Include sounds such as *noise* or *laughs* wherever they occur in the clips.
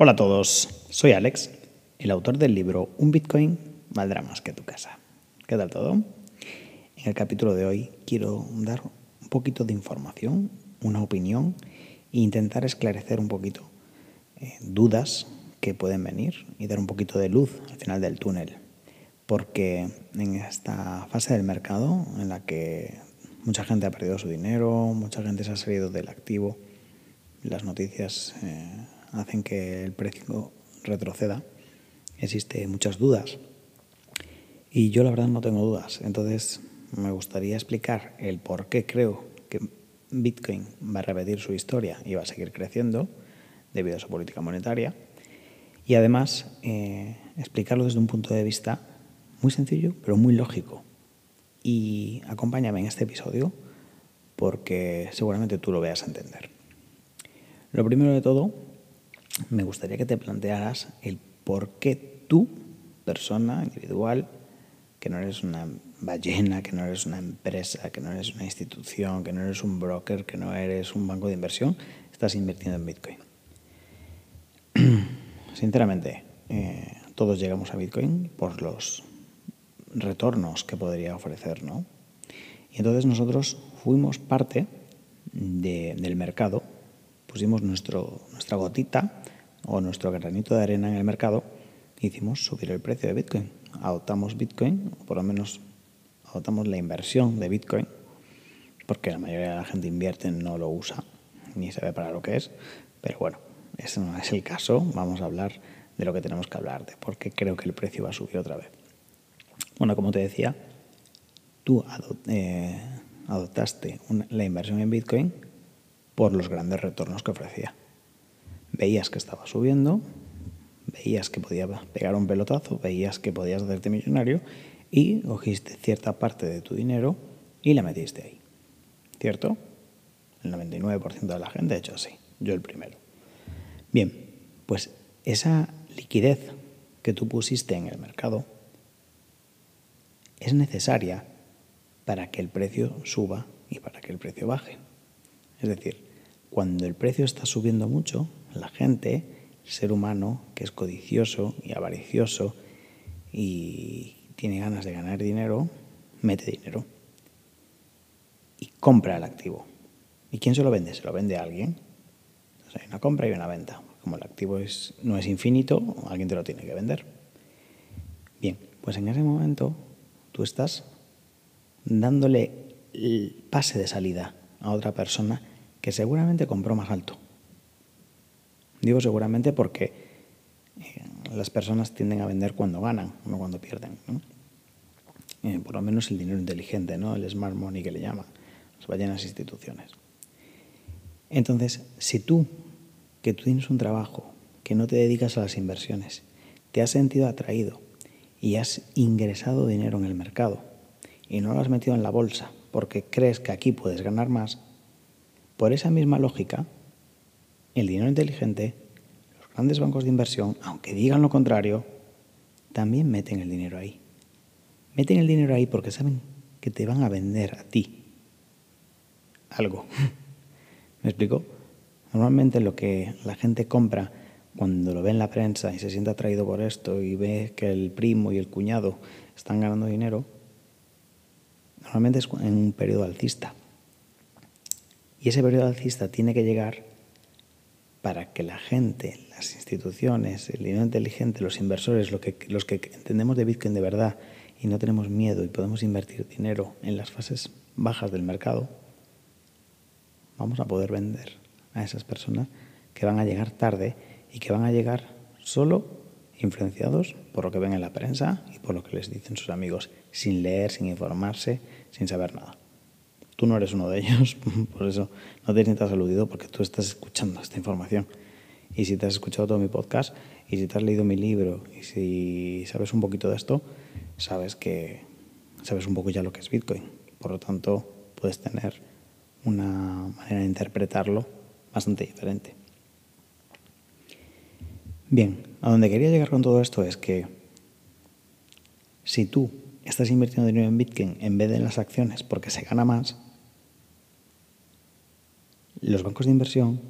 Hola a todos, soy Alex, el autor del libro Un Bitcoin valdrá más que tu casa. ¿Qué tal todo? En el capítulo de hoy quiero dar un poquito de información, una opinión e intentar esclarecer un poquito eh, dudas que pueden venir y dar un poquito de luz al final del túnel. Porque en esta fase del mercado en la que mucha gente ha perdido su dinero, mucha gente se ha salido del activo, las noticias eh, hacen que el precio retroceda, existen muchas dudas. Y yo la verdad no tengo dudas. Entonces me gustaría explicar el por qué creo que Bitcoin va a repetir su historia y va a seguir creciendo debido a su política monetaria. Y además eh, explicarlo desde un punto de vista muy sencillo, pero muy lógico. Y acompáñame en este episodio porque seguramente tú lo veas a entender. Lo primero de todo, me gustaría que te plantearas el por qué tú, persona individual, que no eres una ballena, que no eres una empresa, que no eres una institución, que no eres un broker, que no eres un banco de inversión, estás invirtiendo en Bitcoin. *clears throat* Sinceramente, eh, todos llegamos a Bitcoin por los retornos que podría ofrecer, ¿no? Y entonces nosotros fuimos parte del mercado, pusimos nuestro, nuestra gotita o nuestro granito de arena en el mercado hicimos subir el precio de Bitcoin. Adoptamos Bitcoin, o por lo menos adoptamos la inversión de Bitcoin, porque la mayoría de la gente invierte, no lo usa, ni sabe para lo que es, pero bueno, ese no es el caso, vamos a hablar de lo que tenemos que hablar, de por qué creo que el precio va a subir otra vez. Bueno, como te decía, tú eh, adoptaste la inversión en Bitcoin por los grandes retornos que ofrecía. Veías que estaba subiendo, veías que podía pegar un pelotazo, veías que podías hacerte millonario y cogiste cierta parte de tu dinero y la metiste ahí. ¿Cierto? El 99% de la gente ha hecho así, yo el primero. Bien, pues esa liquidez que tú pusiste en el mercado es necesaria para que el precio suba y para que el precio baje. Es decir, cuando el precio está subiendo mucho, la gente, el ser humano que es codicioso y avaricioso y tiene ganas de ganar dinero, mete dinero y compra el activo. ¿Y quién se lo vende? Se lo vende a alguien. hay una compra y una venta. Como el activo no es infinito, alguien te lo tiene que vender. Bien, pues en ese momento tú estás dándole el pase de salida a otra persona que seguramente compró más alto. Digo seguramente porque eh, las personas tienden a vender cuando ganan, no cuando pierden. Eh, por lo menos el dinero inteligente, ¿no? el smart money que le llaman, las ballenas instituciones. Entonces, si tú, que tú tienes un trabajo, que no te dedicas a las inversiones, te has sentido atraído y has ingresado dinero en el mercado y no lo has metido en la bolsa porque crees que aquí puedes ganar más, por esa misma lógica, el dinero inteligente, los grandes bancos de inversión, aunque digan lo contrario, también meten el dinero ahí. Meten el dinero ahí porque saben que te van a vender a ti algo. *laughs* ¿Me explico? Normalmente lo que la gente compra cuando lo ve en la prensa y se siente atraído por esto y ve que el primo y el cuñado están ganando dinero, normalmente es en un periodo alcista. Y ese periodo alcista tiene que llegar para que la gente, las instituciones, el dinero inteligente, los inversores, los que entendemos de Bitcoin de verdad y no tenemos miedo y podemos invertir dinero en las fases bajas del mercado, vamos a poder vender a esas personas que van a llegar tarde y que van a llegar solo influenciados por lo que ven en la prensa y por lo que les dicen sus amigos, sin leer, sin informarse, sin saber nada. Tú no eres uno de ellos, *laughs* por eso no te sientas aludido porque tú estás escuchando esta información. Y si te has escuchado todo mi podcast y si te has leído mi libro y si sabes un poquito de esto, sabes que sabes un poco ya lo que es Bitcoin. Por lo tanto, puedes tener una manera de interpretarlo bastante diferente. Bien, a donde quería llegar con todo esto es que si tú estás invirtiendo dinero en Bitcoin en vez de en las acciones porque se gana más, los bancos de inversión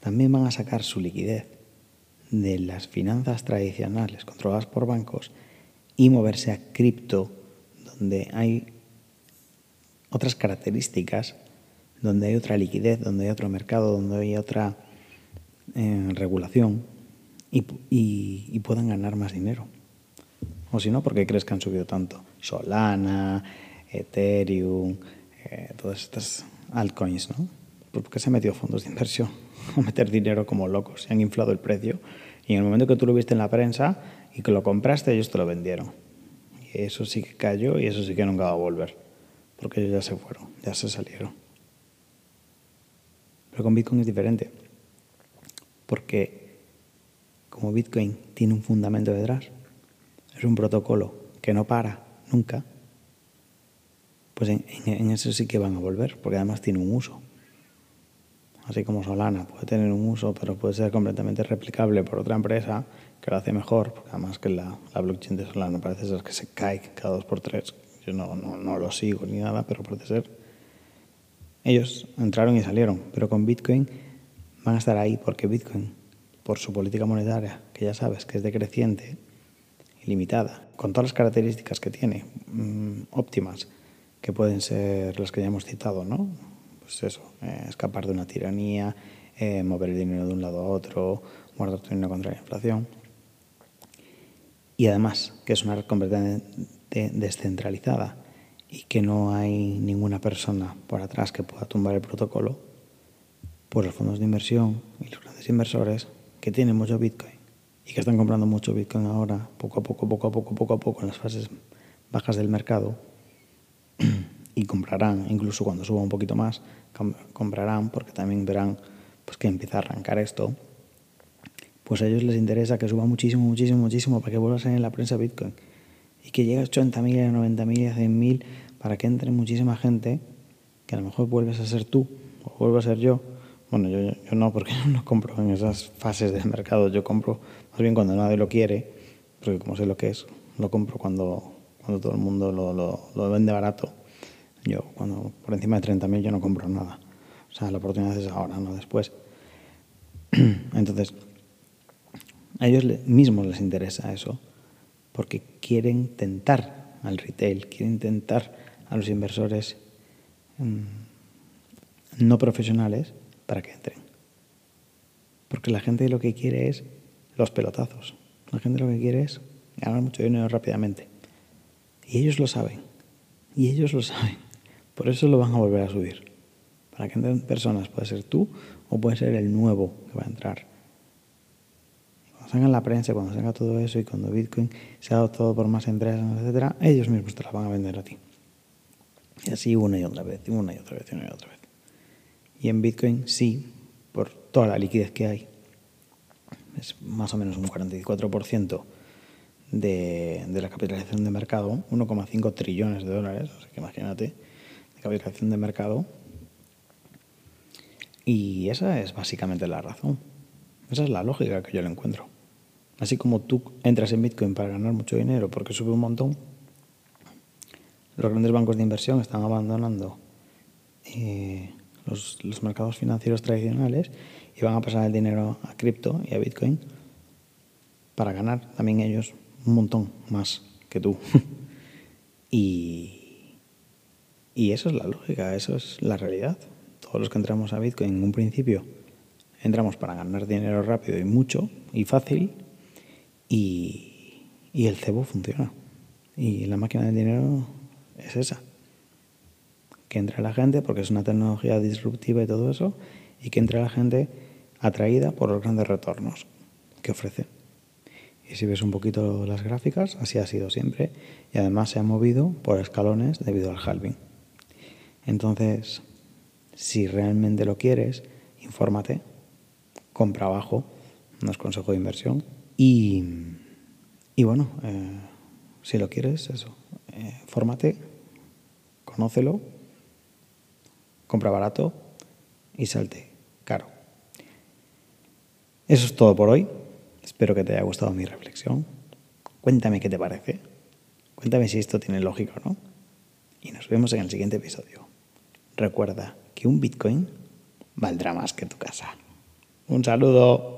también van a sacar su liquidez de las finanzas tradicionales controladas por bancos y moverse a cripto, donde hay otras características, donde hay otra liquidez, donde hay otro mercado, donde hay otra eh, regulación y, y, puedan ganar más dinero. O si no, ¿por qué crees que han subido tanto? Solana, Ethereum, eh, todas estas altcoins, ¿no? Porque se han metido fondos de inversión a meter dinero como locos, se han inflado el precio y en el momento que tú lo viste en la prensa y que lo compraste, ellos te lo vendieron. Y eso sí que cayó y eso sí que nunca va a volver, porque ellos ya se fueron, ya se salieron. Pero con Bitcoin es diferente, porque como Bitcoin tiene un fundamento detrás, es un protocolo que no para nunca, pues en, eso sí que van a volver, porque además tiene un uso. Así como Solana puede tener un uso, pero puede ser completamente replicable por otra empresa que lo hace mejor, además que la, blockchain de Solana parece ser que se cae cada dos por tres. Yo no, no, no lo sigo ni nada, pero parece ser. Ellos entraron y salieron, pero con Bitcoin van a estar ahí porque Bitcoin, por su política monetaria, que ya sabes que es decreciente, limitada, con todas las características que tiene, mm, óptimas, que pueden ser las que ya hemos citado, ¿no? Pues eso, eh, escapar de una tiranía, eh, mover el dinero de un lado a otro, guardar tu dinero contra la inflación. Y además, que es una red completamente descentralizada y que no hay ninguna persona por atrás que pueda tumbar el protocolo, pues los fondos de inversión y los grandes inversores que tienen mucho Bitcoin y que están comprando mucho Bitcoin ahora, poco a poco, poco a poco, poco a poco, en las fases bajas del mercado, y comprarán, incluso cuando suba un poquito más, comprarán porque también verán pues, que empieza a arrancar esto, pues a ellos les interesa que suba muchísimo, muchísimo, muchísimo para que vuelva a ser en la prensa Bitcoin. Y que llegue a 80.000, a 90.000, a 100.000 para que entre muchísima gente que a lo mejor vuelves a ser tú o vuelvo a ser yo. Bueno, yo, yo no, porque *laughs* no compro en esas fases del mercado, yo compro más bien cuando nadie lo quiere, porque como sé lo que es, lo compro cuando, cuando todo el mundo lo, lo, lo vende barato yo, cuando por encima de 30.000 yo no compro nada. O sea, la oportunidad es ahora, no después. *clears throat* Entonces, a ellos mismos les interesa eso, porque quieren tentar al retail, quieren tentar a los inversores mm, no profesionales para que entren. Porque la gente lo que quiere es los pelotazos. La gente lo que quiere es ganar mucho dinero rápidamente. Y ellos lo saben. Y ellos lo saben. Por eso lo van a volver a subir. Para que entren personas, puede ser tú o puede ser el nuevo que va a entrar. Cuando salga la prensa, cuando salga todo eso y cuando Bitcoin se ha adoptado por más empresas, etcétera, ellos mismos te la van a vender a ti. Y así una y otra vez, y una y otra vez, y una y otra vez. Y en Bitcoin sí, por toda la liquidez que hay, es más o menos un 44% de, de la capitalización de mercado, 1,5 trillones de dólares, o sea que imagínate capitalización de mercado. Y esa es básicamente la razón. Esa es la lógica que yo le encuentro. Así como tú entras en Bitcoin para ganar mucho dinero porque sube un montón, los grandes bancos de inversión están abandonando eh, los, los, mercados financieros tradicionales y van a pasar el dinero a cripto y a Bitcoin para ganar también ellos un montón más que tú. *laughs* y, y eso es la lógica, eso es la realidad. Todos los que entramos a Bitcoin en un principio entramos para ganar dinero rápido y mucho y fácil y, el cebo funciona. Y la máquina del dinero es esa. Que entre la gente porque es una tecnología disruptiva y todo eso y que entre la gente atraída por los grandes retornos que ofrece. Y si ves un poquito las gráficas, así ha sido siempre y además se ha movido por escalones debido al halving. Entonces, si realmente lo quieres, infórmate, compra abajo, no es consejo de inversión. Y, bueno, eh, si lo quieres, eso, eh, fórmate, conócelo, compra barato y salte caro. Eso es todo por hoy. Espero que te haya gustado mi reflexión. Cuéntame qué te parece. Cuéntame si esto tiene lógica o no. Y nos vemos en el siguiente episodio. Recuerda que un Bitcoin valdrá más que tu casa. Un saludo.